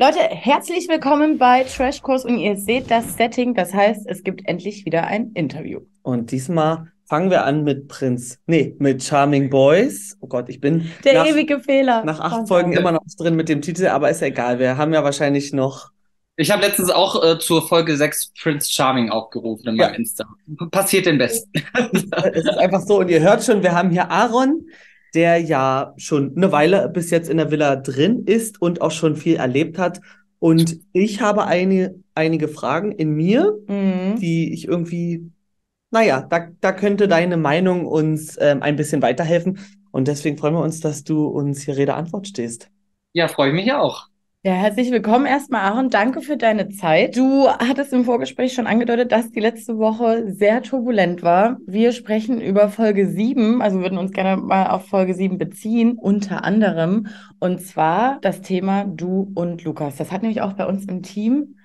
Leute, herzlich willkommen bei Trashkurs und ihr seht das Setting, das heißt, es gibt endlich wieder ein Interview. Und diesmal fangen wir an mit Prinz, nee, mit Charming Boys. Oh Gott, ich bin der nach, ewige Fehler. Nach acht Folgen immer noch drin mit dem Titel, aber ist egal, wir haben ja wahrscheinlich noch. Ich habe letztens auch äh, zur Folge 6 Prince Charming aufgerufen in meinem ja. Insta. Passiert den Besten. es ist einfach so, und ihr hört schon, wir haben hier Aaron, der ja schon eine Weile bis jetzt in der Villa drin ist und auch schon viel erlebt hat. Und ich habe eine, einige Fragen in mir, mhm. die ich irgendwie, naja, da, da könnte deine Meinung uns ähm, ein bisschen weiterhelfen. Und deswegen freuen wir uns, dass du uns hier Rede Antwort stehst. Ja, freue ich mich auch. Ja, herzlich willkommen erstmal, Aaron. Danke für deine Zeit. Du hattest im Vorgespräch schon angedeutet, dass die letzte Woche sehr turbulent war. Wir sprechen über Folge 7, also würden uns gerne mal auf Folge 7 beziehen, unter anderem. Und zwar das Thema du und Lukas. Das hat nämlich auch bei uns im Team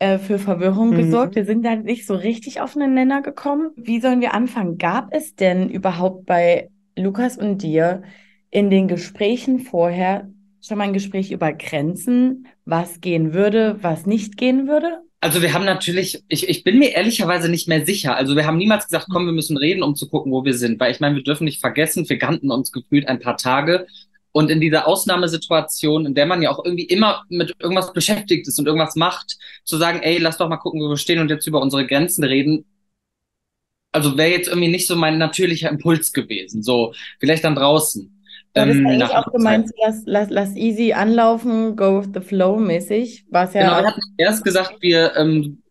äh, für Verwirrung mhm. gesorgt. Wir sind da nicht so richtig auf einen Nenner gekommen. Wie sollen wir anfangen? Gab es denn überhaupt bei Lukas und dir in den Gesprächen vorher schon mal ein Gespräch über Grenzen, was gehen würde, was nicht gehen würde? Also wir haben natürlich, ich, ich bin mir ehrlicherweise nicht mehr sicher. Also wir haben niemals gesagt, komm, wir müssen reden, um zu gucken, wo wir sind. Weil ich meine, wir dürfen nicht vergessen, wir kannten uns gefühlt ein paar Tage. Und in dieser Ausnahmesituation, in der man ja auch irgendwie immer mit irgendwas beschäftigt ist und irgendwas macht, zu sagen, ey, lass doch mal gucken, wo wir stehen und jetzt über unsere Grenzen reden, also wäre jetzt irgendwie nicht so mein natürlicher Impuls gewesen. So, vielleicht dann draußen. Du ähm, eigentlich auch gemeint, lass, lass, lass easy anlaufen, go with the flow mäßig. War's ja genau, wir hatten erst gesagt, wir, ähm,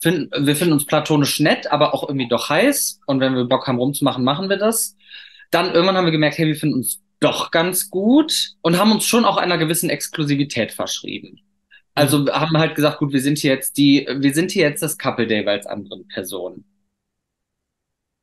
finden, wir finden uns platonisch nett, aber auch irgendwie doch heiß. Und wenn wir Bock haben rumzumachen, machen wir das. Dann irgendwann haben wir gemerkt, hey, wir finden uns doch ganz gut und haben uns schon auch einer gewissen Exklusivität verschrieben. Also haben halt gesagt, gut, wir sind hier jetzt die, wir sind hier jetzt das Couple Day als andere Personen.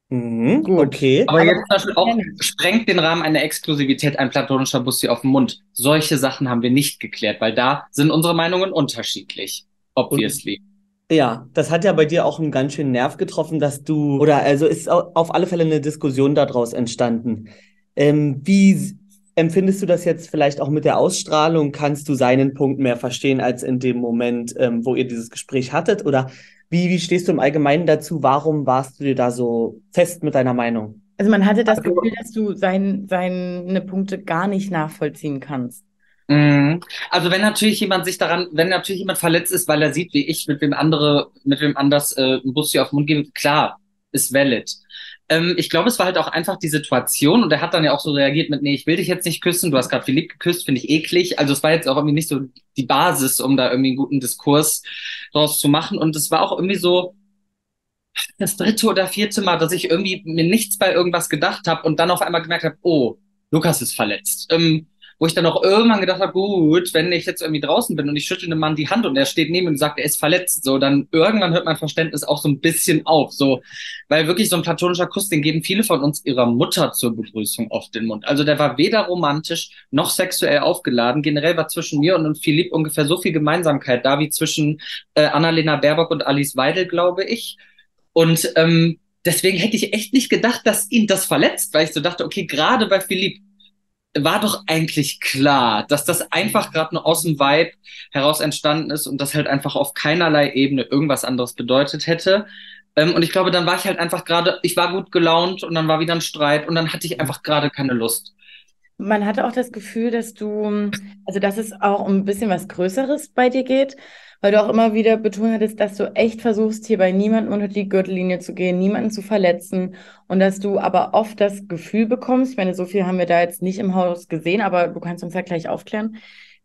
Mhm, Gut. Okay. Aber, Aber jetzt zum Beispiel auch sprengt den Rahmen einer Exklusivität ein platonischer Bussi auf den Mund. Solche Sachen haben wir nicht geklärt, weil da sind unsere Meinungen unterschiedlich. Obviously. Und, ja, das hat ja bei dir auch einen ganz schönen Nerv getroffen, dass du, oder also ist auf alle Fälle eine Diskussion daraus entstanden. Ähm, wie empfindest du das jetzt vielleicht auch mit der Ausstrahlung? Kannst du seinen Punkt mehr verstehen als in dem Moment, ähm, wo ihr dieses Gespräch hattet? Oder wie, wie stehst du im Allgemeinen dazu? Warum warst du dir da so fest mit deiner Meinung? Also man hatte das also Gefühl, dass du sein, seine Punkte gar nicht nachvollziehen kannst. Mhm. Also wenn natürlich jemand sich daran, wenn natürlich jemand verletzt ist, weil er sieht, wie ich mit wem andere, mit wem anders äh, ein Bus hier auf den Mund gebe, klar, ist valid. Ähm, ich glaube, es war halt auch einfach die Situation und er hat dann ja auch so reagiert mit, nee, ich will dich jetzt nicht küssen, du hast gerade Philipp geküsst, finde ich eklig. Also es war jetzt auch irgendwie nicht so die Basis, um da irgendwie einen guten Diskurs draus zu machen. Und es war auch irgendwie so das dritte oder vierte Mal, dass ich irgendwie mir nichts bei irgendwas gedacht habe und dann auf einmal gemerkt habe, oh, Lukas ist verletzt. Ähm, wo ich dann auch irgendwann gedacht habe, gut, wenn ich jetzt irgendwie draußen bin und ich schüttle einem Mann die Hand und er steht neben mir und sagt, er ist verletzt, so, dann irgendwann hört mein Verständnis auch so ein bisschen auf, so, weil wirklich so ein platonischer Kuss, den geben viele von uns ihrer Mutter zur Begrüßung oft den Mund. Also der war weder romantisch noch sexuell aufgeladen. Generell war zwischen mir und Philipp ungefähr so viel Gemeinsamkeit da wie zwischen äh, Annalena Baerbock und Alice Weidel, glaube ich. Und ähm, deswegen hätte ich echt nicht gedacht, dass ihn das verletzt, weil ich so dachte, okay, gerade bei Philipp war doch eigentlich klar, dass das einfach gerade nur aus dem Vibe heraus entstanden ist und das halt einfach auf keinerlei Ebene irgendwas anderes bedeutet hätte. Ähm, und ich glaube, dann war ich halt einfach gerade, ich war gut gelaunt und dann war wieder ein Streit und dann hatte ich einfach gerade keine Lust. Man hatte auch das Gefühl, dass du, also dass es auch um ein bisschen was Größeres bei dir geht weil du auch immer wieder betont hattest, dass du echt versuchst, hier bei niemandem unter die Gürtellinie zu gehen, niemanden zu verletzen und dass du aber oft das Gefühl bekommst, ich meine, so viel haben wir da jetzt nicht im Haus gesehen, aber du kannst uns ja gleich aufklären,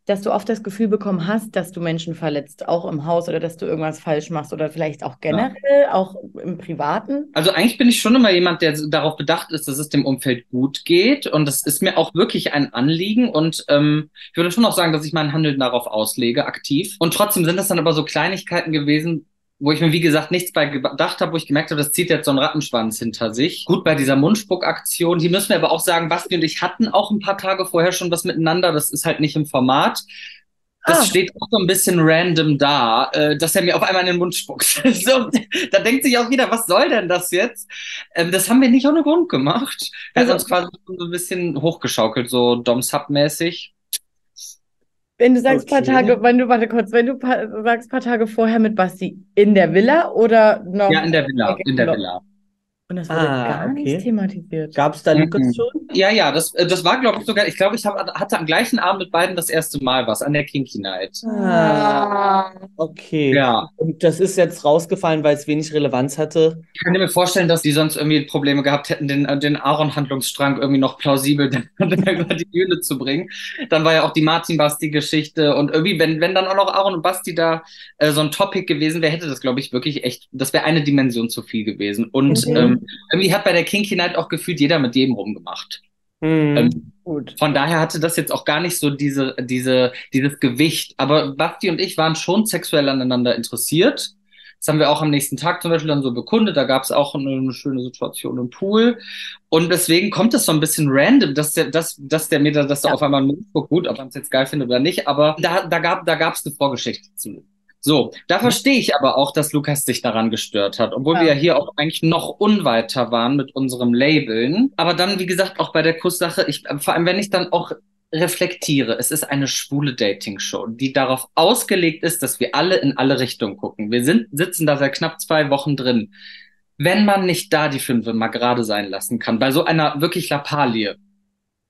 dass du oft das Gefühl bekommen hast, dass du Menschen verletzt, auch im Haus oder dass du irgendwas falsch machst oder vielleicht auch generell, ja. auch im Privaten? Also eigentlich bin ich schon immer jemand, der darauf bedacht ist, dass es dem Umfeld gut geht und das ist mir auch wirklich ein Anliegen und ähm, ich würde schon auch sagen, dass ich mein Handeln darauf auslege, aktiv. Und trotzdem sind das dann aber so Kleinigkeiten gewesen, wo ich mir, wie gesagt, nichts bei gedacht habe, wo ich gemerkt habe, das zieht jetzt so einen Rattenschwanz hinter sich. Gut, bei dieser Mundspuckaktion, die müssen wir aber auch sagen, Basti und ich hatten auch ein paar Tage vorher schon was miteinander, das ist halt nicht im Format. Das ah. steht auch so ein bisschen random da, äh, dass er mir auf einmal in den Mund spuckt. so, da denkt sich auch wieder, was soll denn das jetzt? Ähm, das haben wir nicht ohne Grund gemacht. Er also, hat uns quasi so ein bisschen hochgeschaukelt, so Dom-Sub-mäßig. Wenn du sagst paar Okay. Tage, wenn du, warte kurz, wenn du pa sagst paar Tage vorher mit Basti in der Villa oder noch? Ja, in der Villa, in der Villa. Und das wurde Ah, gar okay. nicht thematisiert. Gab es da Mhm. Lukas schon? Ja, ja, das, äh, das war, glaube ich, sogar, ich glaube, ich hab, hatte am gleichen Abend mit beiden das erste Mal was, an der Kinky Night. Ah, okay. Ja. Und das ist jetzt rausgefallen, weil es wenig Relevanz hatte. Ich kann mir vorstellen, dass die sonst irgendwie Probleme gehabt hätten, den, äh, den Aaron-Handlungsstrang irgendwie noch plausibel über die Bühne zu bringen. Dann war ja auch die Martin-Basti-Geschichte und irgendwie, wenn, wenn dann auch noch Aaron und Basti da äh, so ein Topic gewesen wäre, hätte das, glaube ich, wirklich echt, das wäre eine Dimension zu viel gewesen. Und Mhm. ähm, irgendwie hat bei der Kinky Night auch gefühlt jeder mit jedem rumgemacht. Hm. Ähm, Gut. Von daher hatte das jetzt auch gar nicht so diese, diese, dieses Gewicht. Aber Basti und ich waren schon sexuell aneinander interessiert. Das haben wir auch am nächsten Tag zum Beispiel dann so bekundet. Da gab es auch eine, schöne Situation im Pool. Und deswegen kommt es so ein bisschen random, dass der, dass, dass der mir da, dass da Ja. auf einmal ein guckt. Gut, ob man es jetzt geil findet oder nicht. Aber da, da gab, da gab es eine Vorgeschichte zu. So, da verstehe ich aber auch, dass Lukas sich daran gestört hat, obwohl Ja. wir ja hier auch eigentlich noch unweiter waren mit unserem Labeln. Aber dann, wie gesagt, auch bei der Kusssache, ich, vor allem wenn ich dann auch reflektiere, es ist eine schwule Dating-Show, die darauf ausgelegt ist, dass wir alle in alle Richtungen gucken. Wir sind, sitzen da seit knapp zwei Wochen drin. Wenn man nicht da die Fünfe mal gerade sein lassen kann, bei so einer wirklich Lappalie,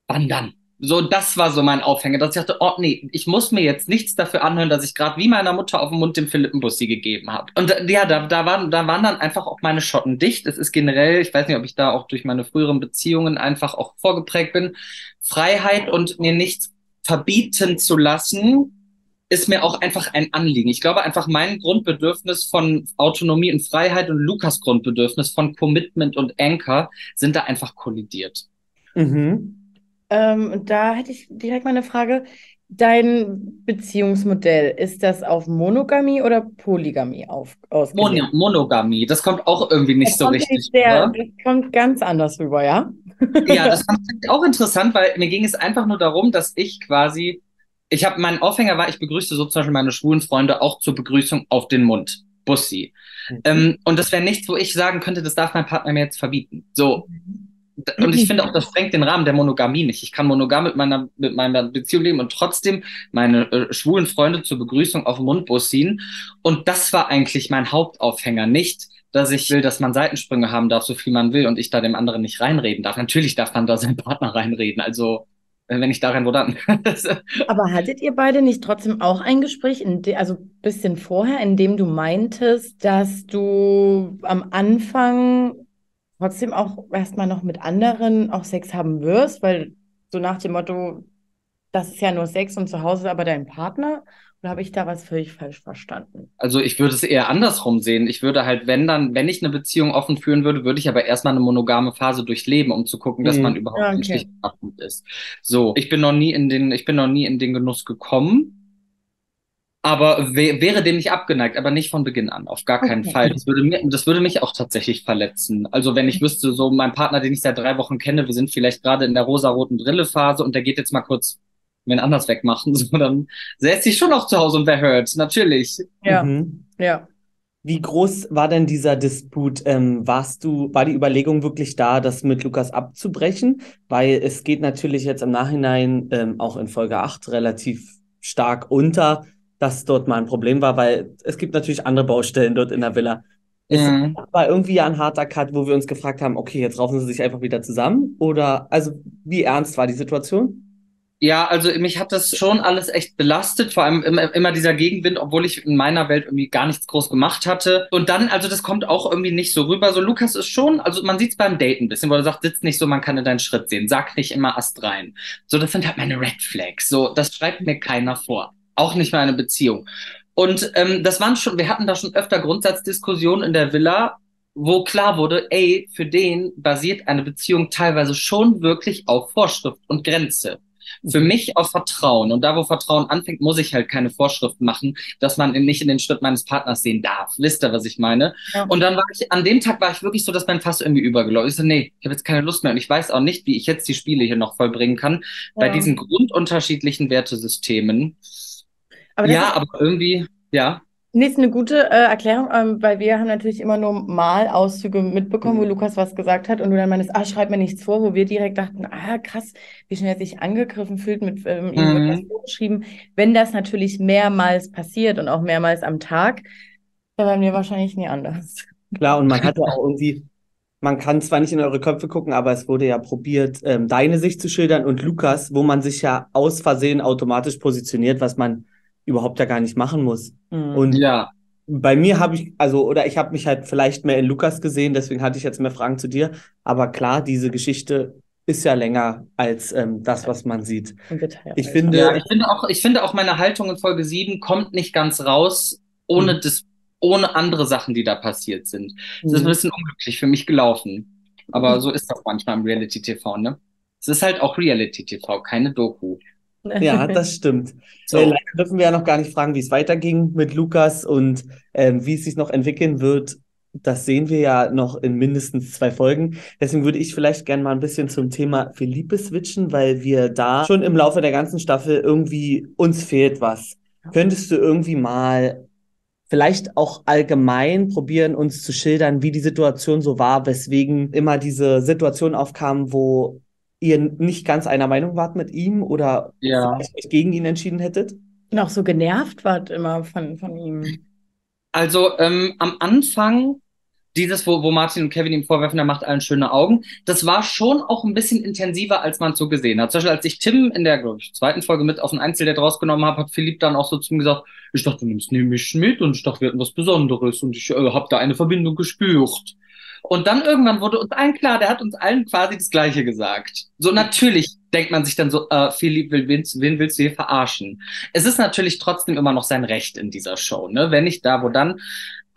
wann dann? So, das war so mein Aufhänger, dass ich dachte, oh nee, ich muss mir jetzt nichts dafür anhören, dass ich gerade wie meiner Mutter auf den Mund dem Philippenbussi gegeben habe. Und äh, ja, da, da, waren, da waren dann einfach auch meine Schotten dicht. Es ist generell, ich weiß nicht, ob ich da auch durch meine früheren Beziehungen einfach auch vorgeprägt bin, Freiheit und mir nichts verbieten zu lassen, ist mir auch einfach ein Anliegen. Ich glaube einfach, mein Grundbedürfnis von Autonomie und Freiheit und Lukas Grundbedürfnis von Commitment und Anchor sind da einfach kollidiert. Mhm. Ähm, und da hätte ich direkt mal eine Frage. Dein Beziehungsmodell, ist das auf Monogamie oder Polygamie auf, ausgelegt? Mon Monogamie, das kommt auch irgendwie nicht Das so richtig sehr, rüber. das kommt ganz anders rüber, ja? Ja, das fand ich auch interessant, weil mir ging es einfach nur darum, dass ich quasi, ich habe, mein Aufhänger war, ich begrüße so zum Beispiel meine schwulen Freunde auch zur Begrüßung auf den Mund. Bussi. Mhm. Ähm, und das wäre nichts, wo ich sagen könnte, das darf mein Partner mir jetzt verbieten. So. D- Und ich finde auch, das sprengt den Rahmen der Monogamie nicht. Ich kann monogam mit meiner, mit meiner Beziehung leben und trotzdem meine äh, schwulen Freunde zur Begrüßung auf den Mundbus ziehen. Und das war eigentlich mein Hauptaufhänger. Nicht, dass ich will, dass man Seitensprünge haben darf, so viel man will und ich da dem anderen nicht reinreden darf. Natürlich darf man da seinen Partner reinreden. Also, äh, wenn ich da rein, wo dann? Aber hattet ihr beide nicht trotzdem auch ein Gespräch, de, also ein bisschen vorher, in dem du meintest, dass du am Anfang trotzdem auch erstmal noch mit anderen auch Sex haben wirst, weil so nach dem Motto, das ist ja nur Sex und zu Hause ist aber dein Partner? Oder habe ich da was völlig falsch verstanden? Also ich würde es eher andersrum sehen. Ich würde halt, wenn dann, wenn ich eine Beziehung offen führen würde, würde ich aber erstmal eine monogame Phase durchleben, um zu gucken, dass Mhm. man überhaupt Ja, okay. menschlich bewaffnet ist. So, ich bin noch nie in den, ich bin noch nie in den Genuss gekommen. Aber wär, wäre dem nicht abgeneigt, aber nicht von Beginn an, auf gar keinen Okay. Fall. Das würde mir, das würde mich auch tatsächlich verletzen. Also wenn ich wüsste, so mein Partner, den ich seit drei Wochen kenne, wir sind vielleicht gerade in der rosaroten Brille-Phase und der geht jetzt mal kurz wen anders wegmachen, so dann säße ich schon noch zu Hause und wer hört, natürlich. Ja, Mhm. ja. Wie groß war denn dieser Disput? Ähm, warst du, war die Überlegung wirklich da, das mit Lukas abzubrechen? Weil es geht natürlich jetzt im Nachhinein, ähm, auch in Folge 8 relativ stark unter, dass dort mal ein Problem war, weil es gibt natürlich andere Baustellen dort in der Villa. Es war irgendwie ja ein harter Cut, wo wir uns gefragt haben, okay, jetzt raufen sie sich einfach wieder zusammen? Oder, also, wie ernst war die Situation? Ja, also mich hat das schon alles echt belastet, vor allem immer, immer dieser Gegenwind, obwohl ich in meiner Welt irgendwie gar nichts groß gemacht hatte. Und dann, also das kommt auch irgendwie nicht so rüber. So Lukas ist schon, also man sieht es beim Date ein bisschen, wo er sagt, sitzt nicht so, man kann in deinen Schritt sehen, sag nicht immer Ast rein. So, das sind halt meine Red Flags. So, das schreibt mir keiner vor. Auch nicht mal eine Beziehung. Und ähm, das waren schon, wir hatten da schon öfter Grundsatzdiskussionen in der Villa, wo klar wurde, ey, für den basiert eine Beziehung teilweise schon wirklich auf Vorschrift und Grenze. Für mich auf Vertrauen. Und da, wo Vertrauen anfängt, muss ich halt keine Vorschriften machen, dass man nicht in den Schritt meines Partners sehen darf. Wisst ihr, was ich meine? Ja. Und dann war ich, an dem Tag war ich wirklich so, dass mein Fass irgendwie übergelaufen ist. So, nee, ich habe jetzt keine Lust mehr. Und ich weiß auch nicht, wie ich jetzt die Spiele hier noch vollbringen kann. Bei Ja. diesen grundunterschiedlichen Wertesystemen. Aber ja, ist, aber irgendwie, ja. Nee, ist eine gute äh, Erklärung, ähm, weil wir haben natürlich immer nur mal Auszüge mitbekommen, wo Mhm. Lukas was gesagt hat und du dann meinst, ah, schreib mir nichts vor, wo wir direkt dachten, ah, krass, wie schnell er sich angegriffen fühlt, mit ähm, ihm wird was Mhm. vorgeschrieben. Wenn das natürlich mehrmals passiert und auch mehrmals am Tag, dann wären wir wahrscheinlich nie anders. Klar, und man hat ja auch irgendwie, man kann zwar nicht in eure Köpfe gucken, aber es wurde ja probiert, ähm, deine Sicht zu schildern und Lukas, wo man sich ja aus Versehen automatisch positioniert, was man überhaupt ja gar nicht machen muss. Mhm. Und Ja, bei mir habe ich, also, oder ich habe mich halt vielleicht mehr in Lukas gesehen, deswegen hatte ich jetzt mehr Fragen zu dir. Aber klar, diese Geschichte ist ja länger als ähm, das, was man sieht. Ich finde, ja, ich finde auch, ich finde auch meine Haltung in Folge 7 kommt nicht ganz raus, ohne Mhm. das, ohne andere Sachen, die da passiert sind. Es ist ein Mhm. bisschen unglücklich für mich gelaufen. Aber so ist das manchmal im Reality-TV, ne? Es ist halt auch Reality-TV, keine Doku. Ja, das stimmt. So. Äh, leider dürfen wir ja noch gar nicht fragen, wie es weiterging mit Lukas und ähm, wie es sich noch entwickeln wird. Das sehen wir ja noch in mindestens zwei Folgen. Deswegen würde ich vielleicht gerne mal ein bisschen zum Thema Philippe switchen, weil wir da schon im Laufe der ganzen Staffel irgendwie uns fehlt was. Könntest du irgendwie mal vielleicht auch allgemein probieren, uns zu schildern, wie die Situation so war, weswegen immer diese Situation aufkam, wo ihr nicht ganz einer Meinung wart mit ihm oder Ja. euch gegen ihn entschieden hättet? Und auch so genervt wart immer von, von ihm. Also ähm, am Anfang dieses, wo, wo Martin und Kevin ihm vorwerfen, er macht allen schöne Augen, das war schon auch ein bisschen intensiver, als man so gesehen hat. Zum Beispiel, als ich Tim in der glaub ich, zweiten Folge mit auf ein Einzeldate rausgenommen habe, hat Philipp dann auch so zu ihm gesagt, ich dachte, du nimmst nämlich mit und ich dachte, wir hatten was Besonderes und ich äh, habe da eine Verbindung gespürt. Und dann irgendwann wurde uns allen klar, der hat uns allen quasi das Gleiche gesagt. So natürlich denkt man sich dann so, äh, Philipp, wen, wen willst du hier verarschen? Es ist natürlich trotzdem immer noch sein Recht in dieser Show, ne? Wenn nicht da, wo dann.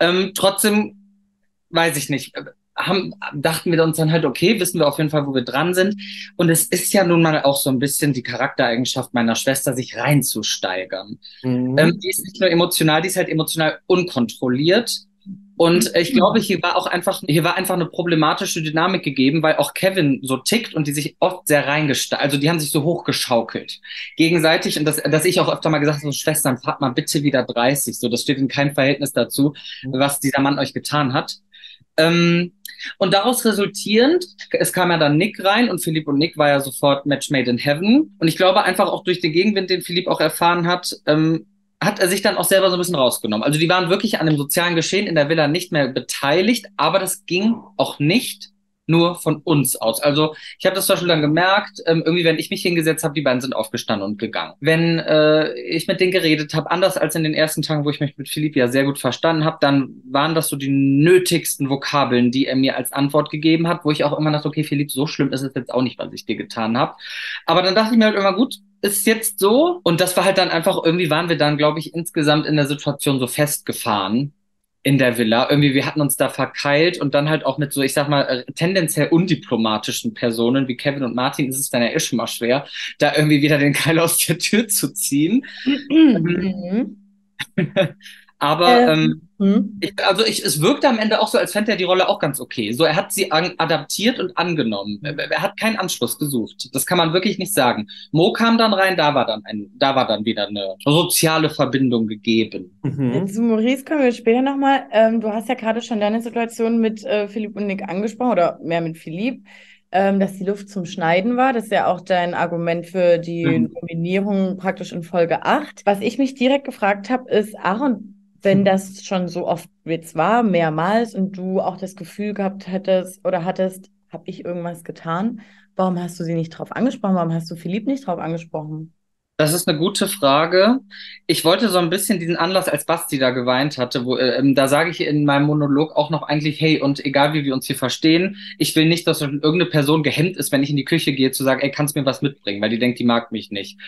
Ähm, trotzdem weiß ich nicht, haben, dachten wir uns dann halt, okay, wissen wir auf jeden Fall, wo wir dran sind. Und es ist ja nun mal auch so ein bisschen die Charaktereigenschaft meiner Schwester, sich reinzusteigern. Mhm. Ähm, die ist nicht nur emotional, die ist halt emotional unkontrolliert. Und äh, ich glaube, hier war auch einfach, hier war einfach eine problematische Dynamik gegeben, weil auch Kevin so tickt und die sich oft sehr reingesteigert, also die haben sich so hochgeschaukelt. Gegenseitig, und das, dass ich auch öfter mal gesagt habe, so, Schwestern, fahrt mal bitte wieder 30. So, das steht in keinem Verhältnis dazu, was dieser Mann euch getan hat. Ähm, und daraus resultierend, es kam ja dann Nick rein und Philipp und Nick war ja sofort Match made in heaven. Und ich glaube einfach auch durch den Gegenwind, den Philipp auch erfahren hat, ähm, hat er sich dann auch selber so ein bisschen rausgenommen. Also die waren wirklich an dem sozialen Geschehen in der Villa nicht mehr beteiligt, aber das ging auch nicht nur von uns aus. Also ich habe das zum Beispiel dann gemerkt, ähm, irgendwie, wenn ich mich hingesetzt habe, die beiden sind aufgestanden und gegangen. Wenn äh, ich mit denen geredet habe, anders als in den ersten Tagen, wo ich mich mit Philipp ja sehr gut verstanden habe, dann waren das so die nötigsten Vokabeln, die er mir als Antwort gegeben hat, wo ich auch immer dachte, okay, Philipp, so schlimm ist es jetzt auch nicht, was ich dir getan habe. Aber dann dachte ich mir halt immer, gut, ist jetzt so. Und das war halt dann einfach, irgendwie waren wir dann, glaube ich, insgesamt in der Situation so festgefahren in der Villa. Irgendwie, wir hatten uns da verkeilt und dann halt auch mit so, ich sag mal, äh, tendenziell undiplomatischen Personen wie Kevin und Martin ist es dann ja eh schon mal schwer, da irgendwie wieder den Keil aus der Tür zu ziehen. Mhm. Aber Ähm, ähm, Mhm. ich, also ich, es wirkte am Ende auch so, als fände er die Rolle auch ganz okay. So, er hat sie an, adaptiert und angenommen. Er, er hat keinen Anschluss gesucht. Das kann man wirklich nicht sagen. Mo kam dann rein, da war dann ein, da war dann wieder eine soziale Verbindung gegeben. Mhm. Zu Maurice kommen wir später nochmal. Ähm, du hast ja gerade schon deine Situation mit äh, Philipp und Nick angesprochen, oder mehr mit Philipp, ähm, dass die Luft zum Schneiden war. Das ist ja auch dein Argument für die Mhm. Nominierung praktisch in Folge 8. Was ich mich direkt gefragt habe, ist, Aaron, wenn das schon so oft jetzt war, mehrmals, und du auch das Gefühl gehabt hättest oder hattest, habe ich irgendwas getan, warum hast du sie nicht drauf angesprochen? Warum hast du Philipp nicht drauf angesprochen? Das ist eine gute Frage. Ich wollte so ein bisschen diesen Anlass, als Basti da geweint hatte, wo, äh, ähm, da sage ich in meinem Monolog auch noch eigentlich, hey, und egal wie wir uns hier verstehen, ich will nicht, dass irgendeine Person gehemmt ist, wenn ich in die Küche gehe, zu sagen, ey, kannst mir was mitbringen, weil die denkt, die mag mich nicht.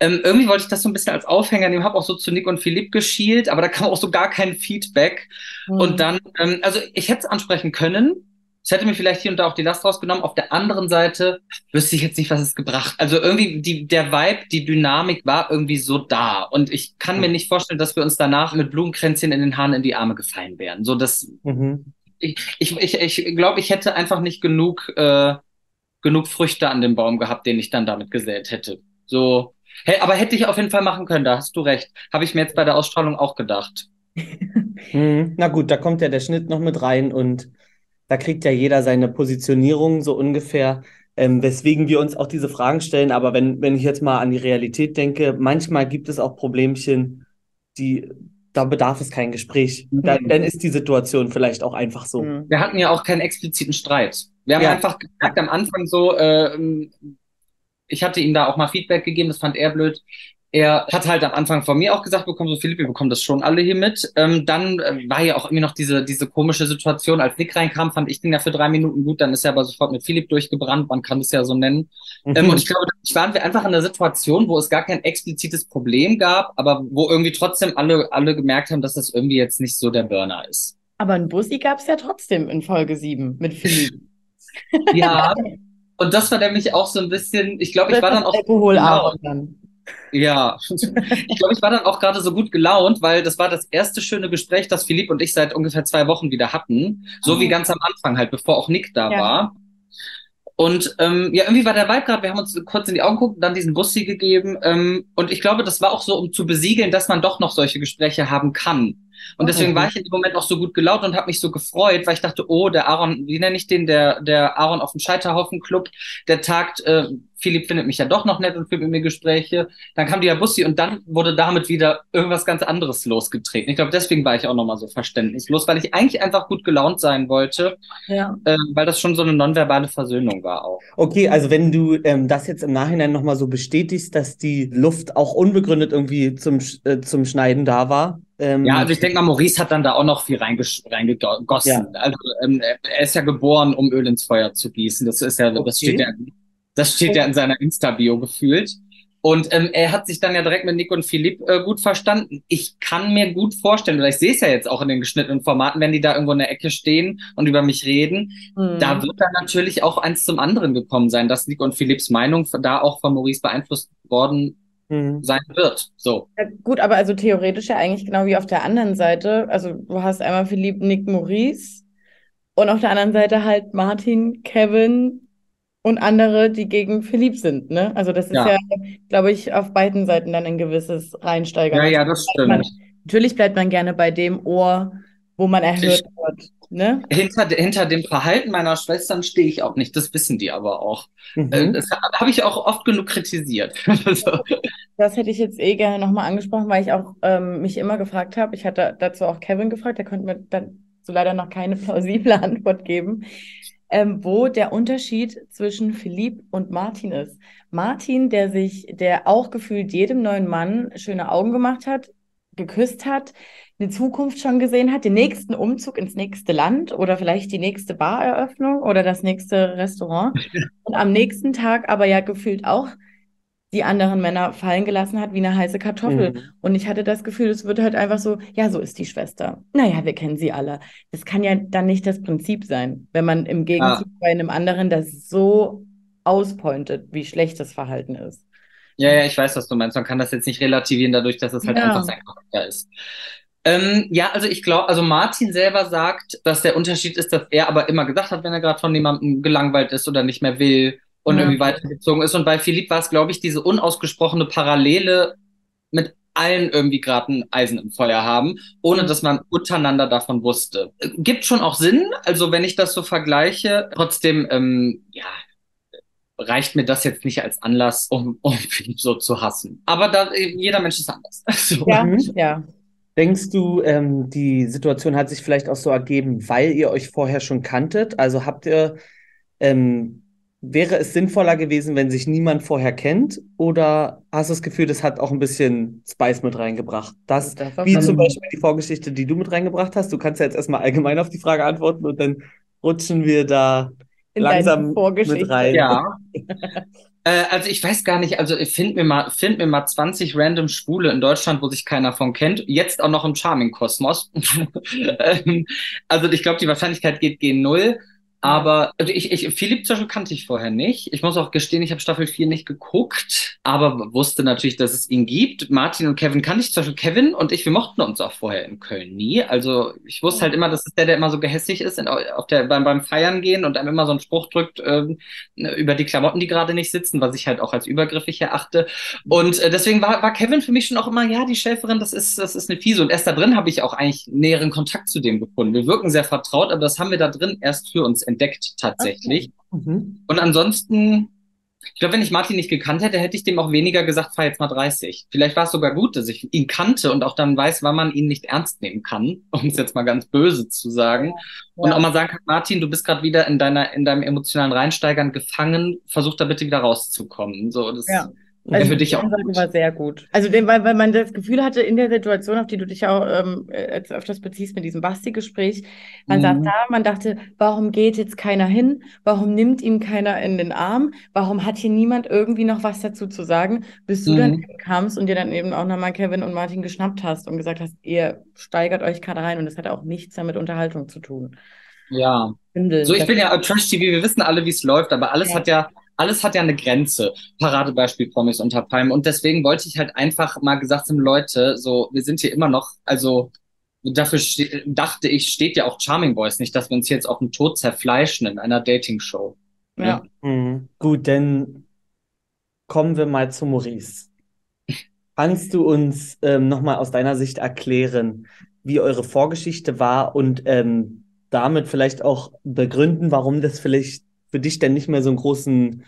Ähm, irgendwie wollte ich das so ein bisschen als Aufhänger nehmen, habe auch so zu Nick und Philipp geschielt, aber da kam auch so gar kein Feedback. Mhm. Und dann, ähm, also ich hätte es ansprechen können. Es hätte mir vielleicht hier und da auch die Last rausgenommen. Auf der anderen Seite wüsste ich jetzt nicht, was es gebracht. Also irgendwie die, der Vibe, die Dynamik war irgendwie so da. Und ich kann mir nicht vorstellen, dass wir uns danach mit Blumenkränzchen in den Haaren in die Arme gefallen wären. So, das, Mhm. ich, ich, ich, ich glaube, ich hätte einfach nicht genug, äh, genug Früchte an dem Baum gehabt, den ich dann damit gesät hätte. So, hey, aber hätte ich auf jeden Fall machen können, da hast du recht. Habe ich mir jetzt bei der Ausstrahlung auch gedacht. Mhm. Na gut, da kommt ja der Schnitt noch mit rein und da kriegt ja jeder seine Positionierung so ungefähr, ähm, weswegen wir uns auch diese Fragen stellen. Aber wenn, wenn ich jetzt mal an die Realität denke, manchmal gibt es auch Problemchen, die, da bedarf es kein Gespräch. Mhm. Dann, dann ist die Situation vielleicht auch einfach so. Mhm. Wir hatten ja auch keinen expliziten Streit. Wir haben Ja. einfach gesagt am Anfang so, äh, ich hatte ihm da auch mal Feedback gegeben, das fand er blöd. Er hat halt am Anfang von mir auch gesagt bekommen, so Philipp, wir bekommen das schon alle hier mit. Ähm, dann äh, war ja auch irgendwie noch diese, diese komische Situation, als Nick reinkam, fand ich den ja für drei Minuten gut, dann ist er aber sofort mit Philipp durchgebrannt, man kann es ja so nennen. Ähm, und ich glaube, ich waren wir einfach in einer Situation, wo es gar kein explizites Problem gab, aber wo irgendwie trotzdem alle, alle gemerkt haben, dass das irgendwie jetzt nicht so der Burner ist. Aber ein Bussi gab es ja trotzdem in Folge 7 mit Philipp. Ja. Und das war nämlich auch so ein bisschen, ich glaube, ich war dann auch Alkohol gelaunt. dann. Ja, ich glaube, ich war dann auch gerade so gut gelaunt, weil das war das erste schöne Gespräch, das Philipp und ich seit ungefähr zwei Wochen wieder hatten. So wie ganz am Anfang halt, bevor auch Nick da Ja. war. Und ähm, ja, irgendwie war der Vibe gerade, wir haben uns kurz in die Augen geguckt, dann diesen Bussi gegeben. Ähm, und ich glaube, das war auch so, um zu besiegeln, dass man doch noch solche Gespräche haben kann. Und deswegen Mhm. war ich in dem Moment auch so gut gelaunt und habe mich so gefreut, weil ich dachte, oh, der Aaron, wie nenne ich den, der, der Aaron auf dem Scheiterhaufen Club, der tagt, äh, Philipp findet mich ja doch noch nett und führt mit mir Gespräche. Dann kam die Bussi und dann wurde damit wieder irgendwas ganz anderes losgetreten. Ich glaube, deswegen war ich auch nochmal so verständnislos, weil ich eigentlich einfach gut gelaunt sein wollte, Ja. äh, weil das schon so eine nonverbale Versöhnung war auch. Okay, also wenn du ähm, das jetzt im Nachhinein nochmal so bestätigst, dass die Luft auch unbegründet irgendwie zum, äh, zum Schneiden da war. Ähm, Ja, also ich denke mal, Maurice hat dann da auch noch viel reingegossen. Ja. Also ähm, er ist ja geboren, um Öl ins Feuer zu gießen. Das ist ja, das Okay. steht ja, das steht ja in seiner Insta-Bio gefühlt. Und ähm, er hat sich dann ja direkt mit Nick und Philipp äh, gut verstanden. Ich kann mir gut vorstellen, oder ich sehe es ja jetzt auch in den geschnittenen Formaten, wenn die da irgendwo in der Ecke stehen und über mich reden, Mhm. da wird dann natürlich auch eins zum anderen gekommen sein, dass Nick und Philipps Meinung da auch von Maurice beeinflusst worden Mhm. sein wird. So. Ja, gut, aber also theoretisch ja eigentlich genau wie auf der anderen Seite. Also du hast einmal Philipp, Nick, Maurice und auf der anderen Seite halt Martin, Kevin und andere, die gegen Philipp sind, ne? Also das ist Ja. ja, glaube ich, auf beiden Seiten dann ein gewisses Reinsteigern. Ja, ja, das Man, stimmt. natürlich bleibt man gerne bei dem Ohr, wo man erhört wird, ne? Hinter, hinter dem Verhalten meiner Schwestern stehe ich auch nicht. Das wissen die aber auch. Äh, Mhm. Das habe ich auch oft genug kritisiert. Also, Das hätte ich jetzt eh gerne nochmal angesprochen, weil ich auch ähm, mich immer gefragt habe. Ich hatte dazu auch Kevin gefragt, der konnte mir dann so leider noch keine plausible Antwort geben, ähm, wo der Unterschied zwischen Philipp und Martin ist. Martin, der sich, der auch gefühlt jedem neuen Mann schöne Augen gemacht hat, geküsst hat, eine Zukunft schon gesehen hat, den nächsten Umzug ins nächste Land oder vielleicht die nächste Bareröffnung oder das nächste Restaurant. Und am nächsten Tag aber ja gefühlt auch die anderen Männer fallen gelassen hat wie eine heiße Kartoffel. Mhm. Und ich hatte das Gefühl, es wird halt einfach so, ja, so ist die Schwester. Naja, wir kennen sie alle. Das kann ja dann nicht das Prinzip sein, wenn man im Gegenzug bei einem anderen das so auspointet, wie schlecht das Verhalten ist. ja, ja, ich weiß, was du meinst. Man kann das jetzt nicht relativieren dadurch, dass es halt Ja. einfach sein Charakter ist. Ähm, ja, also ich glaube, also Martin selber sagt, dass der Unterschied ist, dass er aber immer gesagt hat, wenn er gerade von jemandem gelangweilt ist oder nicht mehr will und Ja. irgendwie weitergezogen ist. Und bei Philipp war es, glaube ich, diese unausgesprochene Parallele mit allen irgendwie gerade ein Eisen im Feuer haben, ohne Mhm. dass man untereinander davon wusste. Äh, Gibt schon auch Sinn, also wenn ich das so vergleiche. Trotzdem, ähm, ja, reicht mir das jetzt nicht als Anlass, um, um Philipp so zu hassen. Aber da, jeder Mensch ist anders. So. Ja, ja. Denkst du, ähm, die Situation hat sich vielleicht auch so ergeben, weil ihr euch vorher schon kanntet? Also habt ihr, ähm, wäre es sinnvoller gewesen, wenn sich niemand vorher kennt? Oder hast du das Gefühl, das hat auch ein bisschen Spice mit reingebracht? Das, Das wie zum. Beispiel die Vorgeschichte, die du mit reingebracht hast. Du kannst ja jetzt erstmal allgemein auf die Frage antworten und dann rutschen wir da In langsam Vorgeschichte. mit rein. Ja. Äh, also ich weiß gar nicht, also find mir mal, find mir mal 20 random Schwule in Deutschland, wo sich keiner von kennt. Jetzt auch noch im Charming-Kosmos. Ähm, also ich glaube, die Wahrscheinlichkeit geht gegen null. Aber also ich, ich, Philipp zum Beispiel kannte ich vorher nicht. Ich muss auch gestehen, ich habe Staffel 4 nicht geguckt, aber wusste natürlich, dass es ihn gibt. Martin und Kevin kannte ich zum Beispiel. Kevin und ich, wir mochten uns auch vorher in Köln nie. Also ich wusste halt immer, das ist der, der immer so gehässig ist in, auf der, beim, beim Feiern gehen und einem immer so einen Spruch drückt ähm, über die Klamotten, die gerade nicht sitzen, was ich halt auch als übergriffig erachte. Und äh, deswegen war, war Kevin für mich schon auch immer, ja, die Schäferin, das ist, das ist eine Fiese. Und erst da drin habe ich auch eigentlich näheren Kontakt zu dem gefunden. Wir wirken sehr vertraut, aber das haben wir da drin erst für uns entdeckt tatsächlich. Okay. Mhm. Und ansonsten, ich glaube, wenn ich Martin nicht gekannt hätte, hätte ich dem auch weniger gesagt, fahr jetzt mal 30. Vielleicht war es sogar gut, dass ich ihn kannte und auch dann weiß, wann man ihn nicht ernst nehmen kann, um es jetzt mal ganz böse zu sagen. Ja. Und auch mal sagen kann, Martin, du bist gerade wieder in deiner, in deinem emotionalen Reinsteigern gefangen, versuch da bitte wieder rauszukommen. So, das, ja. Also für dich auch. Gut. war sehr gut. Also weil, weil man das Gefühl hatte, in der Situation, auf die du dich auch ähm, jetzt öfters beziehst mit diesem Basti-Gespräch, man mhm. saß da, man dachte, warum geht jetzt keiner hin? Warum nimmt ihm keiner in den Arm? Warum hat hier niemand irgendwie noch was dazu zu sagen? Bis du mhm. dann kamst und dir dann eben auch nochmal Kevin und Martin geschnappt hast und gesagt hast, ihr steigert euch gerade rein und das hat auch nichts damit Unterhaltung zu tun. Ja. So, ich bin ja Trash-TV, wir wissen alle, wie es läuft, aber alles ja. hat ja alles hat ja eine Grenze. Paradebeispiel Promis unter Palmen. Und deswegen wollte ich halt einfach mal gesagt haben, Leute, so, wir sind hier immer noch, also dafür dachte ich, steht ja auch Charming Boys nicht, dass wir uns jetzt auf den Tod zerfleischen in einer Dating-Show. Ja. ja. Mhm. Gut, dann kommen wir mal zu Maurice. Kannst du uns ähm, nochmal aus deiner Sicht erklären, wie eure Vorgeschichte war und ähm, damit vielleicht auch begründen, warum das vielleicht für dich denn nicht mehr so einen großen,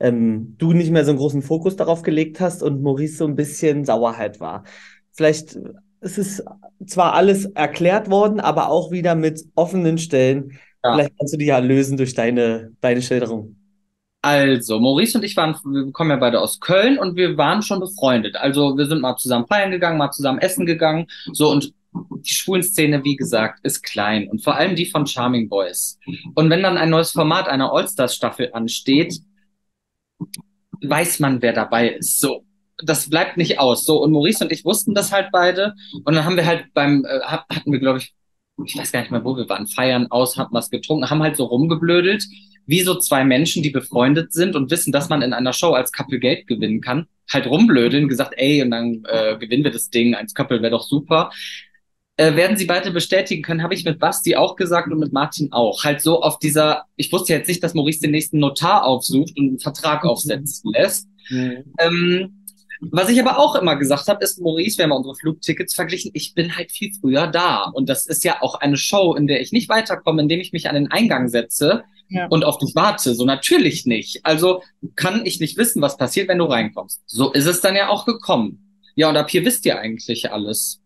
ähm, du nicht mehr so einen großen Fokus darauf gelegt hast und Maurice so ein bisschen Sauerheit war. Vielleicht ist es zwar alles erklärt worden, aber auch wieder mit offenen Stellen. Ja. Vielleicht kannst du die ja lösen durch deine, deine Schilderung. Also, Maurice und ich waren, wir kommen ja beide aus Köln und wir waren schon befreundet. Also, wir sind mal zusammen feiern gegangen, mal zusammen essen gegangen. So, und die Schwulenszene, wie gesagt, ist klein und vor allem die von Charming Boys. Und wenn dann ein neues Format einer All-Stars-Staffel ansteht, weiß man, wer dabei ist. So, das bleibt nicht aus. So, und Maurice und ich wussten das halt beide. Und dann haben wir halt beim, äh, hatten wir, glaube ich, ich weiß gar nicht mehr, wo wir waren, feiern aus, hatten was getrunken, haben halt so rumgeblödelt, wie so zwei Menschen, die befreundet sind und wissen, dass man in einer Show als Couple Geld gewinnen kann, halt rumblödeln, gesagt, ey, und dann äh, gewinnen wir das Ding, als Couple wäre doch super äh, werden sie beide bestätigen können, habe ich mit Basti auch gesagt und mit Martin auch. Halt so auf dieser, ich wusste jetzt nicht, dass Maurice den nächsten Notar aufsucht und einen Vertrag mhm. aufsetzen lässt. Mhm. Ähm, was ich aber auch immer gesagt habe, ist, Maurice, wir haben unsere Flugtickets verglichen, ich bin halt viel früher da. Und das ist ja auch eine Show, in der ich nicht weiterkomme, indem ich mich an den Eingang setze ja. und auf dich warte. So natürlich nicht. Also kann ich nicht wissen, was passiert, wenn du reinkommst. So ist es dann ja auch gekommen. Ja, und ab hier wisst ihr eigentlich alles.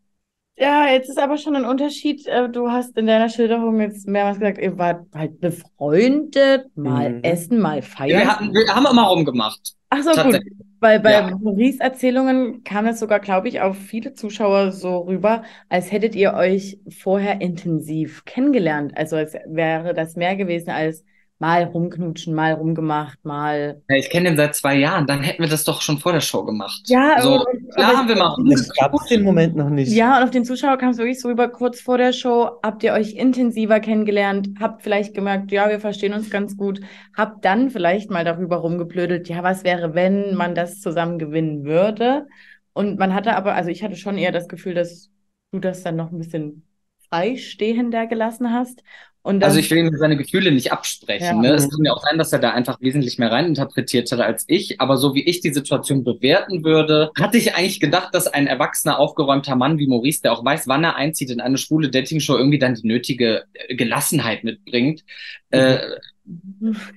Ja, jetzt ist aber schon ein Unterschied. Äh, du hast in deiner Schilderung jetzt mehrmals gesagt, ihr wart halt befreundet, mal mhm. essen, mal feiern. Wir, hatten, wir haben immer rumgemacht. Ach so, gut. Weil bei ja. Maurice Erzählungen kam es sogar, glaube ich, auf viele Zuschauer so rüber, als hättet ihr euch vorher intensiv kennengelernt. Also als wäre das mehr gewesen als mal rumknutschen, mal rumgemacht, mal. Ja, ich kenne den seit zwei Jahren, dann hätten wir das doch schon vor der Show gemacht. Ja, so, klar haben wir mal. Das gab es den Moment noch nicht. Ja, und auf den Zuschauer kam es wirklich so über kurz vor der Show. Habt ihr euch intensiver kennengelernt? Habt vielleicht gemerkt, ja, wir verstehen uns ganz gut. Habt dann vielleicht mal darüber rumgeblödelt, ja, was wäre, wenn man das zusammen gewinnen würde? Und man hatte aber, also ich hatte schon eher das Gefühl, dass du das dann noch ein bisschen freistehender gelassen hast also ich will ihm seine Gefühle nicht absprechen. Ja. Ne? Es kann ja auch sein, dass er da einfach wesentlich mehr reininterpretiert hat als ich. Aber so wie ich die Situation bewerten würde, hatte ich eigentlich gedacht, dass ein erwachsener, aufgeräumter Mann wie Maurice, der auch weiß, wann er einzieht in eine schwule Dating-Show, irgendwie dann die nötige äh, Gelassenheit mitbringt. Mhm. Äh,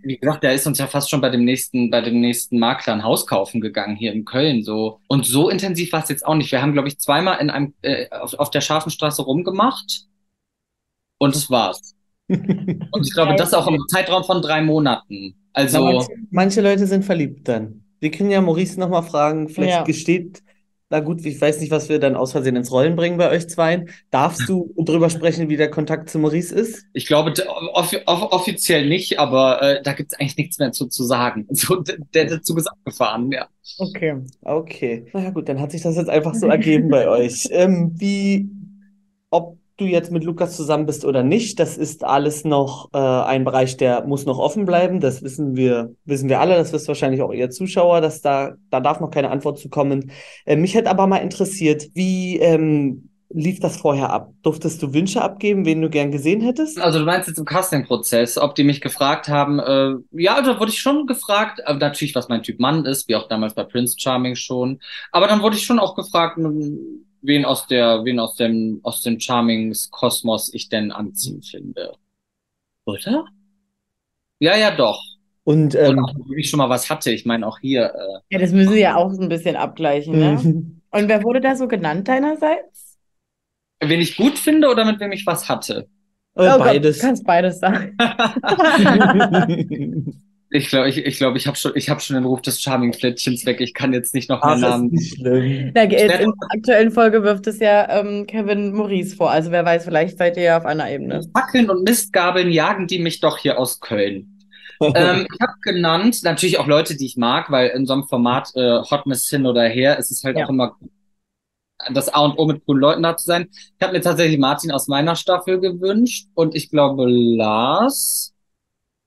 wie gesagt, der ist uns ja fast schon bei dem nächsten, bei dem nächsten Makler ein Haus kaufen gegangen hier in Köln. So und so intensiv war es jetzt auch nicht. Wir haben, glaube ich, zweimal in einem äh, auf, auf der scharfen Straße rumgemacht und das war's. Und ich glaube, das auch im Zeitraum von drei Monaten. Also. Manche, manche, Leute sind verliebt dann. Wir können ja Maurice nochmal fragen, vielleicht ja. gesteht, na gut, ich weiß nicht, was wir dann aus Versehen ins Rollen bringen bei euch zweien. Darfst du drüber sprechen, wie der Kontakt zu Maurice ist? Ich glaube, off off offiziell nicht, aber äh, da gibt es eigentlich nichts mehr zu, zu sagen. So, der, der Zug ist abgefahren, ja. Okay. Okay. Na ja, gut, dann hat sich das jetzt einfach so ergeben bei euch. Ähm, wie, ob du jetzt mit Lukas zusammen bist oder nicht, das ist alles noch äh, ein Bereich, der muss noch offen bleiben. Das wissen wir, wissen wir alle, das wisst wahrscheinlich auch ihr Zuschauer, dass da, da darf noch keine Antwort zu kommen. Äh, mich hätte aber mal interessiert, wie ähm, lief das vorher ab? Durftest du Wünsche abgeben, wen du gern gesehen hättest? Also du meinst jetzt im Casting-Prozess, ob die mich gefragt haben, äh, ja, da wurde ich schon gefragt, aber natürlich, was mein Typ Mann ist, wie auch damals bei Prince Charming schon. Aber dann wurde ich schon auch gefragt, wen aus der, wen aus dem, aus dem Charmings-Kosmos ich denn anziehend finde. Oder? Ja, ja, doch. Und ähm, ähm, ob ich schon mal was hatte. Ich meine auch hier. Äh, Ja, das müssen sie ja auch so ein bisschen abgleichen, ne? Und wer wurde da so genannt deinerseits? wen ich gut finde oder mit wem ich was hatte. äh, Oh Gott, beides. Du kannst beides sagen. Ich glaube, ich, ich, glaub, ich habe schon, ich hab schon den Ruf des Charming-Flittchens weg. Ich kann jetzt nicht noch mehr Ach, ist Namen. nicht in der aktuellen Folge wirft es ja ähm, Kevin Maurice vor. Also wer weiß, vielleicht seid ihr ja auf einer Ebene. Fackeln und Mistgabeln jagen die mich doch hier aus Köln. ähm, ich habe genannt, natürlich auch Leute, die ich mag, weil in so einem Format äh, Hotness hin oder her ist es halt Ja. auch immer das A und O mit coolen Leuten da zu sein. Ich habe mir tatsächlich Martin aus meiner Staffel gewünscht und ich glaube Lars.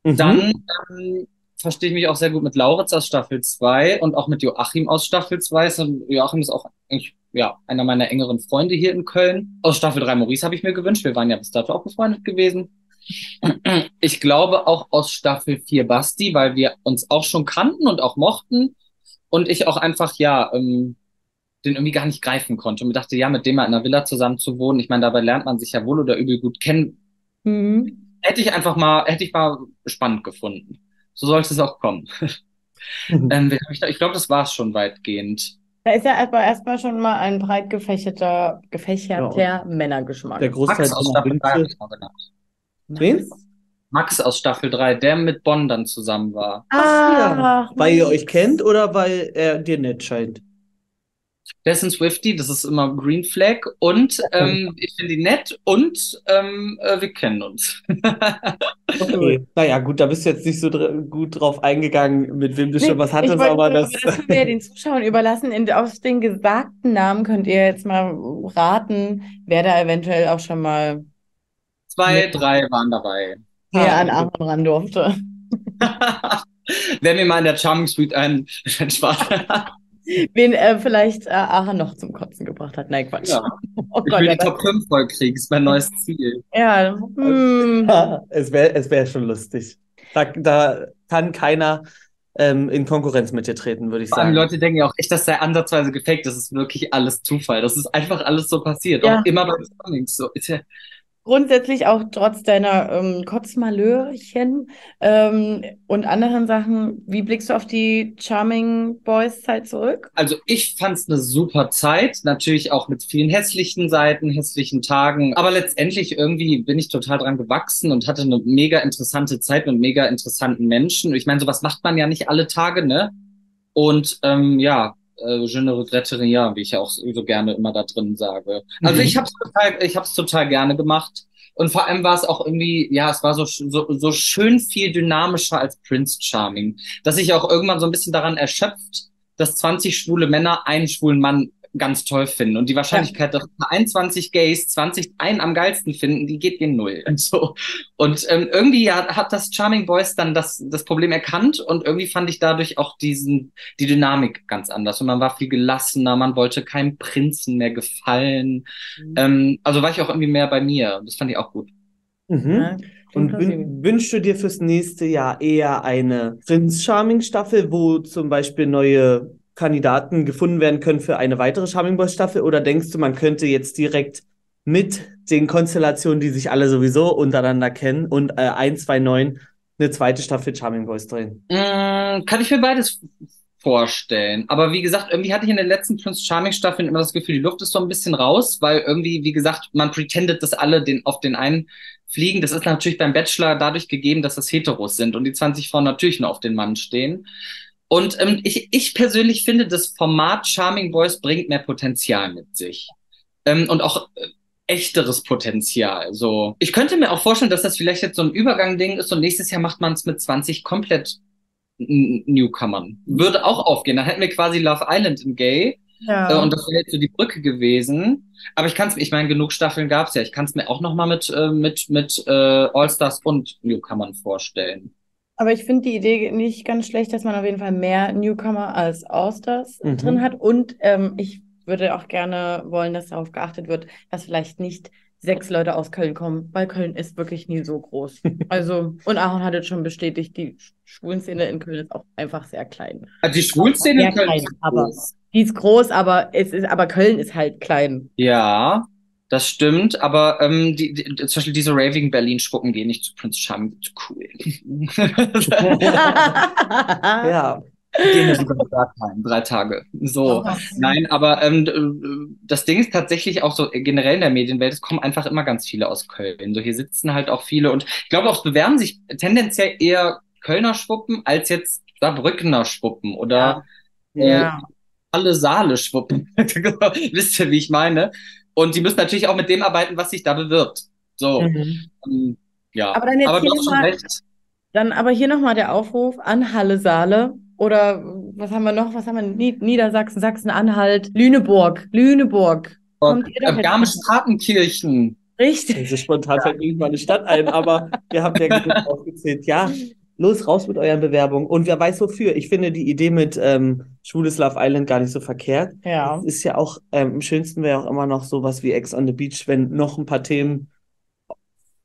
Mhm. Dann ähm, verstehe ich mich auch sehr gut mit Lauritz aus Staffel 2 und auch mit Joachim aus Staffel 2. So, Joachim ist auch eigentlich ja, einer meiner engeren Freunde hier in Köln. Aus Staffel 3 Maurice habe ich mir gewünscht. Wir waren ja bis dato auch befreundet gewesen. Ich glaube auch aus Staffel 4 Basti, weil wir uns auch schon kannten und auch mochten. Und ich auch einfach, ja, ähm, den irgendwie gar nicht greifen konnte. Und mir dachte, ja, mit dem mal in einer Villa zusammen zu wohnen, ich meine, dabei lernt man sich ja wohl oder übel gut kennen, Mhm. hätte ich einfach mal, hätte ich mal spannend gefunden. So sollte es auch kommen. ähm, wen hab ich glaube, das war es schon weitgehend. Da ist ja aber erstmal schon mal ein breit gefächerter, gefächerter Männergeschmack. Der Großteil Max aus Staffel 3 hab Wünsche. ich mal genannt. Wen? Max aus Staffel 3, der mit Bonn dann zusammen war. Ah, Weil ihr euch kennt oder weil er dir nett scheint? Der ist ein Swifty, das ist immer Green Flag und ähm, ich finde ihn nett und ähm, äh, wir kennen uns. Okay. Naja, gut, da bist du jetzt nicht so dr gut drauf eingegangen, mit wem du schon was hattest, wollte aber das. das können wir ja den Zuschauern überlassen. In, aus den gesagten Namen könnt ihr jetzt mal raten, wer da eventuell auch schon mal Zwei, drei waren dabei. Ah, an Aaron ran durfte. Wer mir mal in der Charming Suite ein Spaß. Wen äh, vielleicht äh, Aaron noch zum Kotzen gebracht hat. Nein, Quatsch. Ja. Oh Ich Gott, will ja, die Top 5 voll kriegen, ist mein neues Ziel. ja, hm. es wäre es wär schon lustig. Da, da kann keiner ähm, in Konkurrenz mit dir treten, würde ich Vor allem sagen. Leute denken ja auch echt, das sei ansatzweise gefaked. Das ist wirklich alles Zufall. Das ist einfach alles so passiert. Ja. Auch immer bei Charmings so. Ist ja, Grundsätzlich auch trotz deiner ähm, Kotzmalörchen ähm, und anderen Sachen, wie blickst du auf die Charming Boys Zeit zurück? Also ich fand's eine super Zeit, natürlich auch mit vielen hässlichen Seiten, hässlichen Tagen, aber letztendlich irgendwie bin ich total dran gewachsen und hatte eine mega interessante Zeit mit mega interessanten Menschen. Ich meine, sowas macht man ja nicht alle Tage, ne? Und ähm, ja, äh, je ne regrette rien, wie ich ja auch so gerne immer da drin sage. Also Mhm. ich hab's total, ich hab's total gerne gemacht. Und vor allem war es auch irgendwie, ja, es war so, so, so schön viel dynamischer als Prince Charming, dass ich auch irgendwann so ein bisschen daran erschöpft, dass 20 schwule Männer einen schwulen Mann ganz toll finden. Und die Wahrscheinlichkeit, dass 21 Gays 20 einen am geilsten finden, die geht gegen null. Und so. Und ähm, irgendwie ja, hat das Charming Boys dann das, das Problem erkannt und irgendwie fand ich dadurch auch diesen, die Dynamik ganz anders. Und man war viel gelassener, man wollte keinem Prinzen mehr gefallen. Ähm, also war ich auch irgendwie mehr bei mir. Das fand ich auch gut. Mhm. Ja, Und wünschst du dir fürs nächste Jahr eher eine Prinz Charming Staffel, wo zum Beispiel neue Kandidaten gefunden werden können für eine weitere Charming Boys Staffel? Oder denkst du, man könnte jetzt direkt mit den Konstellationen, die sich alle sowieso untereinander kennen und äh, 1, 2, 9 eine zweite Staffel Charming Boys drehen? Mm, kann ich mir beides vorstellen. Aber wie gesagt, irgendwie hatte ich in den letzten Prince Charming Staffeln immer das Gefühl, die Luft ist so ein bisschen raus, weil irgendwie, wie gesagt, man pretendet, dass alle den, auf den einen fliegen. Das ist natürlich beim Bachelor dadurch gegeben, dass das Heteros sind und die 20 Frauen natürlich nur auf den Mann stehen. Und ähm, ich, ich persönlich finde, das Format Charming Boys bringt mehr Potenzial mit sich. Ähm, und auch äh, echteres Potenzial. So, ich könnte mir auch vorstellen, dass das vielleicht jetzt so ein Übergang-Ding ist und nächstes Jahr macht man es mit 20 komplett Newcomern. Würde auch aufgehen. Dann hätten wir quasi Love Island in Gay Ja. Äh, und das wäre jetzt so die Brücke gewesen. Aber ich kann es, ich meine, genug Staffeln gab es ja. Ich kann es mir auch nochmal mit, äh, mit, mit äh, All-Stars und Newcomern vorstellen. Aber ich finde die Idee nicht ganz schlecht, dass man auf jeden Fall mehr Newcomer als Allstars Mhm. drin hat. Und ähm, ich würde auch gerne wollen, dass darauf geachtet wird, dass vielleicht nicht sechs Leute aus Köln kommen, weil Köln ist wirklich nie so groß. Also, und Aaron hat jetzt schon bestätigt, die Schwulenszene in Köln ist auch einfach sehr klein. Also die Schwulszene Ja, in Köln klein, ist aber- groß. Die ist groß, aber es ist, aber Köln ist halt klein. Ja, das stimmt, aber ähm, die, die, zum Beispiel diese Raving Berlin Schwuppen gehen nicht zu Prince Charming, zu cool. Ja. Gehen wir lieber gar kein, drei Tage. So. Nein, aber ähm, d- das Ding ist tatsächlich auch so generell in der Medienwelt, es kommen einfach immer ganz viele aus Köln. So hier sitzen halt auch viele und ich glaube auch, es bewerben sich tendenziell eher Kölner Schwuppen als jetzt Saarbrückener Schwuppen oder äh, Ja. alle Saale Schwuppen. Wisst ihr, wie ich meine? Und die müssen natürlich auch mit dem arbeiten, was sich da bewirbt. So. Mhm. Ähm, ja. Aber dann jetzt aber hier noch mal- recht. Dann aber hier nochmal der Aufruf an Halle Saale oder was haben wir noch? Was haben wir? Nied Niedersachsen, Sachsen-Anhalt, Lüneburg, Lüneburg. Kommt ihr doch Äh, Also Garmisch-Partenkirchen. Richtig. spontan fällt mir nicht mal eine Stadt ein, aber ihr habt ja genug aufgezählt. Ja, los, raus mit euren Bewerbungen. Und wer weiß wofür. Ich finde die Idee mit ähm, Schwules Love Island gar nicht so verkehrt. Ja. Es ist ja auch, ähm, am schönsten wäre auch immer noch sowas wie Ex on the Beach, wenn noch ein paar Themen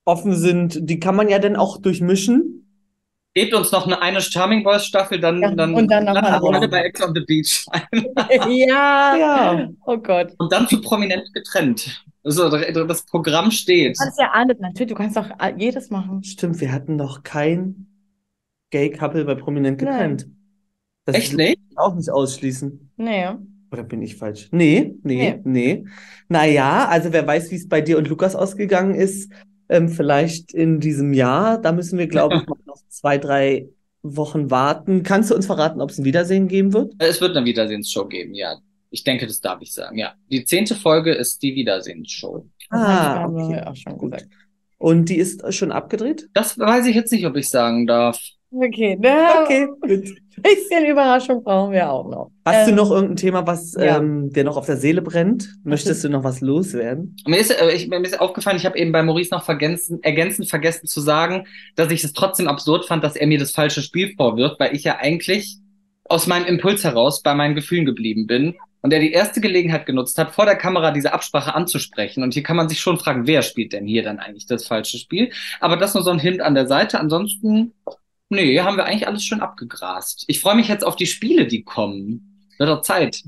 offen sind. Die kann man ja dann auch durchmischen. Gebt uns noch eine, eine Charming Boys Staffel, dann, Ja, dann, und dann noch mal alle bei Ex on the Beach. ja. Ja. Oh Gott. Und dann zu prominent getrennt. Also das Programm steht. Du kannst ja alles, natürlich, du kannst doch jedes machen. Stimmt, wir hatten noch kein Gay-Couple bei Prominent Nein. getrennt. Das Echt nicht? ich auch nicht ausschließen. Nee. Oder bin ich falsch? Nee, nee, nee. Naja, also wer weiß, wie es bei dir und Lukas ausgegangen ist, ähm, vielleicht in diesem Jahr. Da müssen wir, glaube ich, noch zwei, drei Wochen warten. Kannst du uns verraten, ob es ein Wiedersehen geben wird? Es wird eine Wiedersehensshow geben, ja. Ich denke, das darf ich sagen, ja. Die zehnte Folge ist die Wiedersehensshow. Ah, okay. auch schon Gut. gesagt. Und die ist schon abgedreht? Das weiß ich jetzt nicht, ob ich sagen darf. Okay, na, Okay, gut. ein bisschen Überraschung brauchen wir auch noch. Hast du Ähm, noch irgendein Thema, was ja. ähm, dir noch auf der Seele brennt? Möchtest du noch was loswerden? Mir ist, äh, ich, mir ist aufgefallen, ich habe eben bei Maurice noch vergessen, ergänzend vergessen zu sagen, dass ich es trotzdem absurd fand, dass er mir das falsche Spiel vorwirft, weil ich ja eigentlich aus meinem Impuls heraus bei meinen Gefühlen geblieben bin und er die erste Gelegenheit genutzt hat, vor der Kamera diese Absprache anzusprechen. Und hier kann man sich schon fragen, wer spielt denn hier dann eigentlich das falsche Spiel? Aber das nur so ein Hint an der Seite. Ansonsten, nee, haben wir eigentlich alles schön abgegrast. Ich freue mich jetzt auf die Spiele, die kommen. Wird doch Zeit.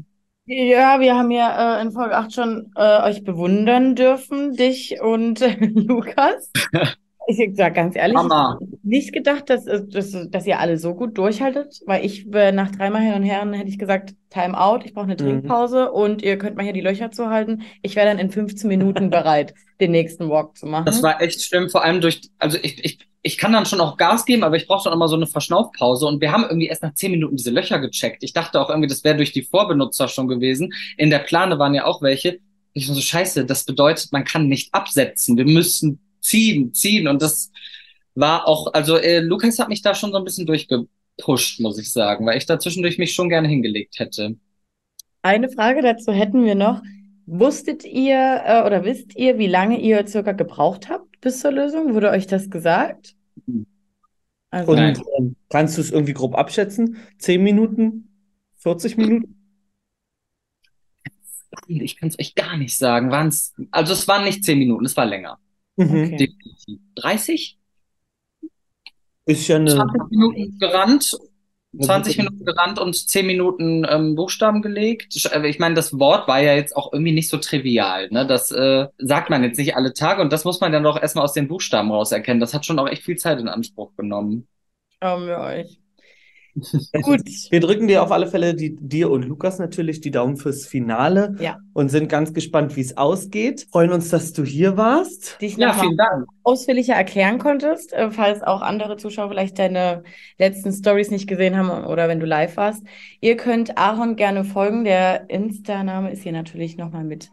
Ja, wir haben ja äh, in Folge 8 schon äh, euch bewundern dürfen, dich und äh, Lukas. Ich sag ganz ehrlich, Mama. ich hätte nicht gedacht, dass, äh, dass, dass ihr alle so gut durchhaltet, weil ich äh, nach dreimal hin und her hätte ich gesagt, Time out, ich brauche eine Mhm. Trinkpause und ihr könnt mal hier die Löcher zuhalten. Ich wäre dann in 15 Minuten bereit, den nächsten Walk zu machen. Das war echt schlimm, vor allem durch, also ich, ich, ich kann dann schon auch Gas geben, aber ich brauche dann immer so eine Verschnaufpause und wir haben irgendwie erst nach zehn Minuten diese Löcher gecheckt. Ich dachte auch irgendwie, das wäre durch die Vorbenutzer schon gewesen. In der Plane waren ja auch welche. Ich so, scheiße, das bedeutet, man kann nicht absetzen. Wir müssen ziehen, ziehen und das war auch, also äh, Lukas hat mich da schon so ein bisschen durchgepusht, muss ich sagen, weil ich da zwischendurch mich schon gerne hingelegt hätte. Eine Frage dazu hätten wir noch. Wusstet ihr äh, oder wisst ihr, wie lange ihr circa gebraucht habt bis zur Lösung? Wurde euch das gesagt? Mhm. Also, Und Nein. ähm, kannst du es irgendwie grob abschätzen? Zehn Minuten? 40 Minuten? Ich kann es euch gar nicht sagen. Waren's, also es waren nicht zehn Minuten, es war länger. Mhm. Okay. Definitiv. 30? Ist ja eine. 20 Minuten gerannt, eine 20 gute- Minuten gerannt und 10 Minuten ähm, Buchstaben gelegt. Äh, Ich meine, das Wort war ja jetzt auch irgendwie nicht so trivial. Ne? Das äh, sagt man jetzt nicht alle Tage und das muss man dann doch erstmal aus den Buchstaben raus erkennen. Das hat schon auch echt viel Zeit in Anspruch genommen. schauen wir euch. Gut. Wir drücken dir auf alle Fälle, die, dir und Lukas natürlich, die Daumen fürs Finale Ja. und sind ganz gespannt, wie es ausgeht. Freuen uns, dass du hier warst. Dich Ja, vielen Dank. ausführlicher erklären konntest, äh, falls auch andere Zuschauer vielleicht deine letzten Stories nicht gesehen haben oder wenn du live warst. Ihr könnt Aaron gerne folgen. Der Insta-Name ist hier natürlich nochmal mit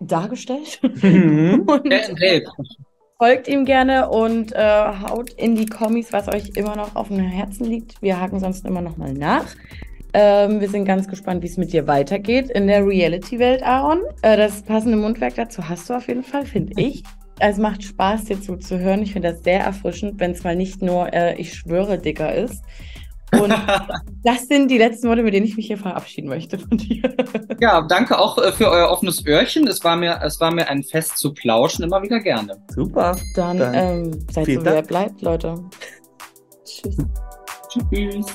dargestellt. Mhm. Und folgt ihm gerne und äh, haut in die Kommis, was euch immer noch auf dem Herzen liegt. Wir haken sonst immer noch mal nach. Ähm, wir sind ganz gespannt, wie es mit dir weitergeht in der Reality-Welt, Aaron. Äh, das passende Mundwerk dazu hast du auf jeden Fall, finde ich. Es macht Spaß, dir zuzuhören. Ich finde das sehr erfrischend, wenn es mal nicht nur äh, ich schwöre dicker ist. Und das sind die letzten Worte, mit denen ich mich hier verabschieden möchte von dir. Ja, danke auch äh, für euer offenes Öhrchen. Es war mir, es war mir ein Fest zu plauschen, immer wieder gerne. Super. Dann, Dann ähm, seid so, vielen wie ihr Dank. bleibt, Leute. Tschüss. Tschüss.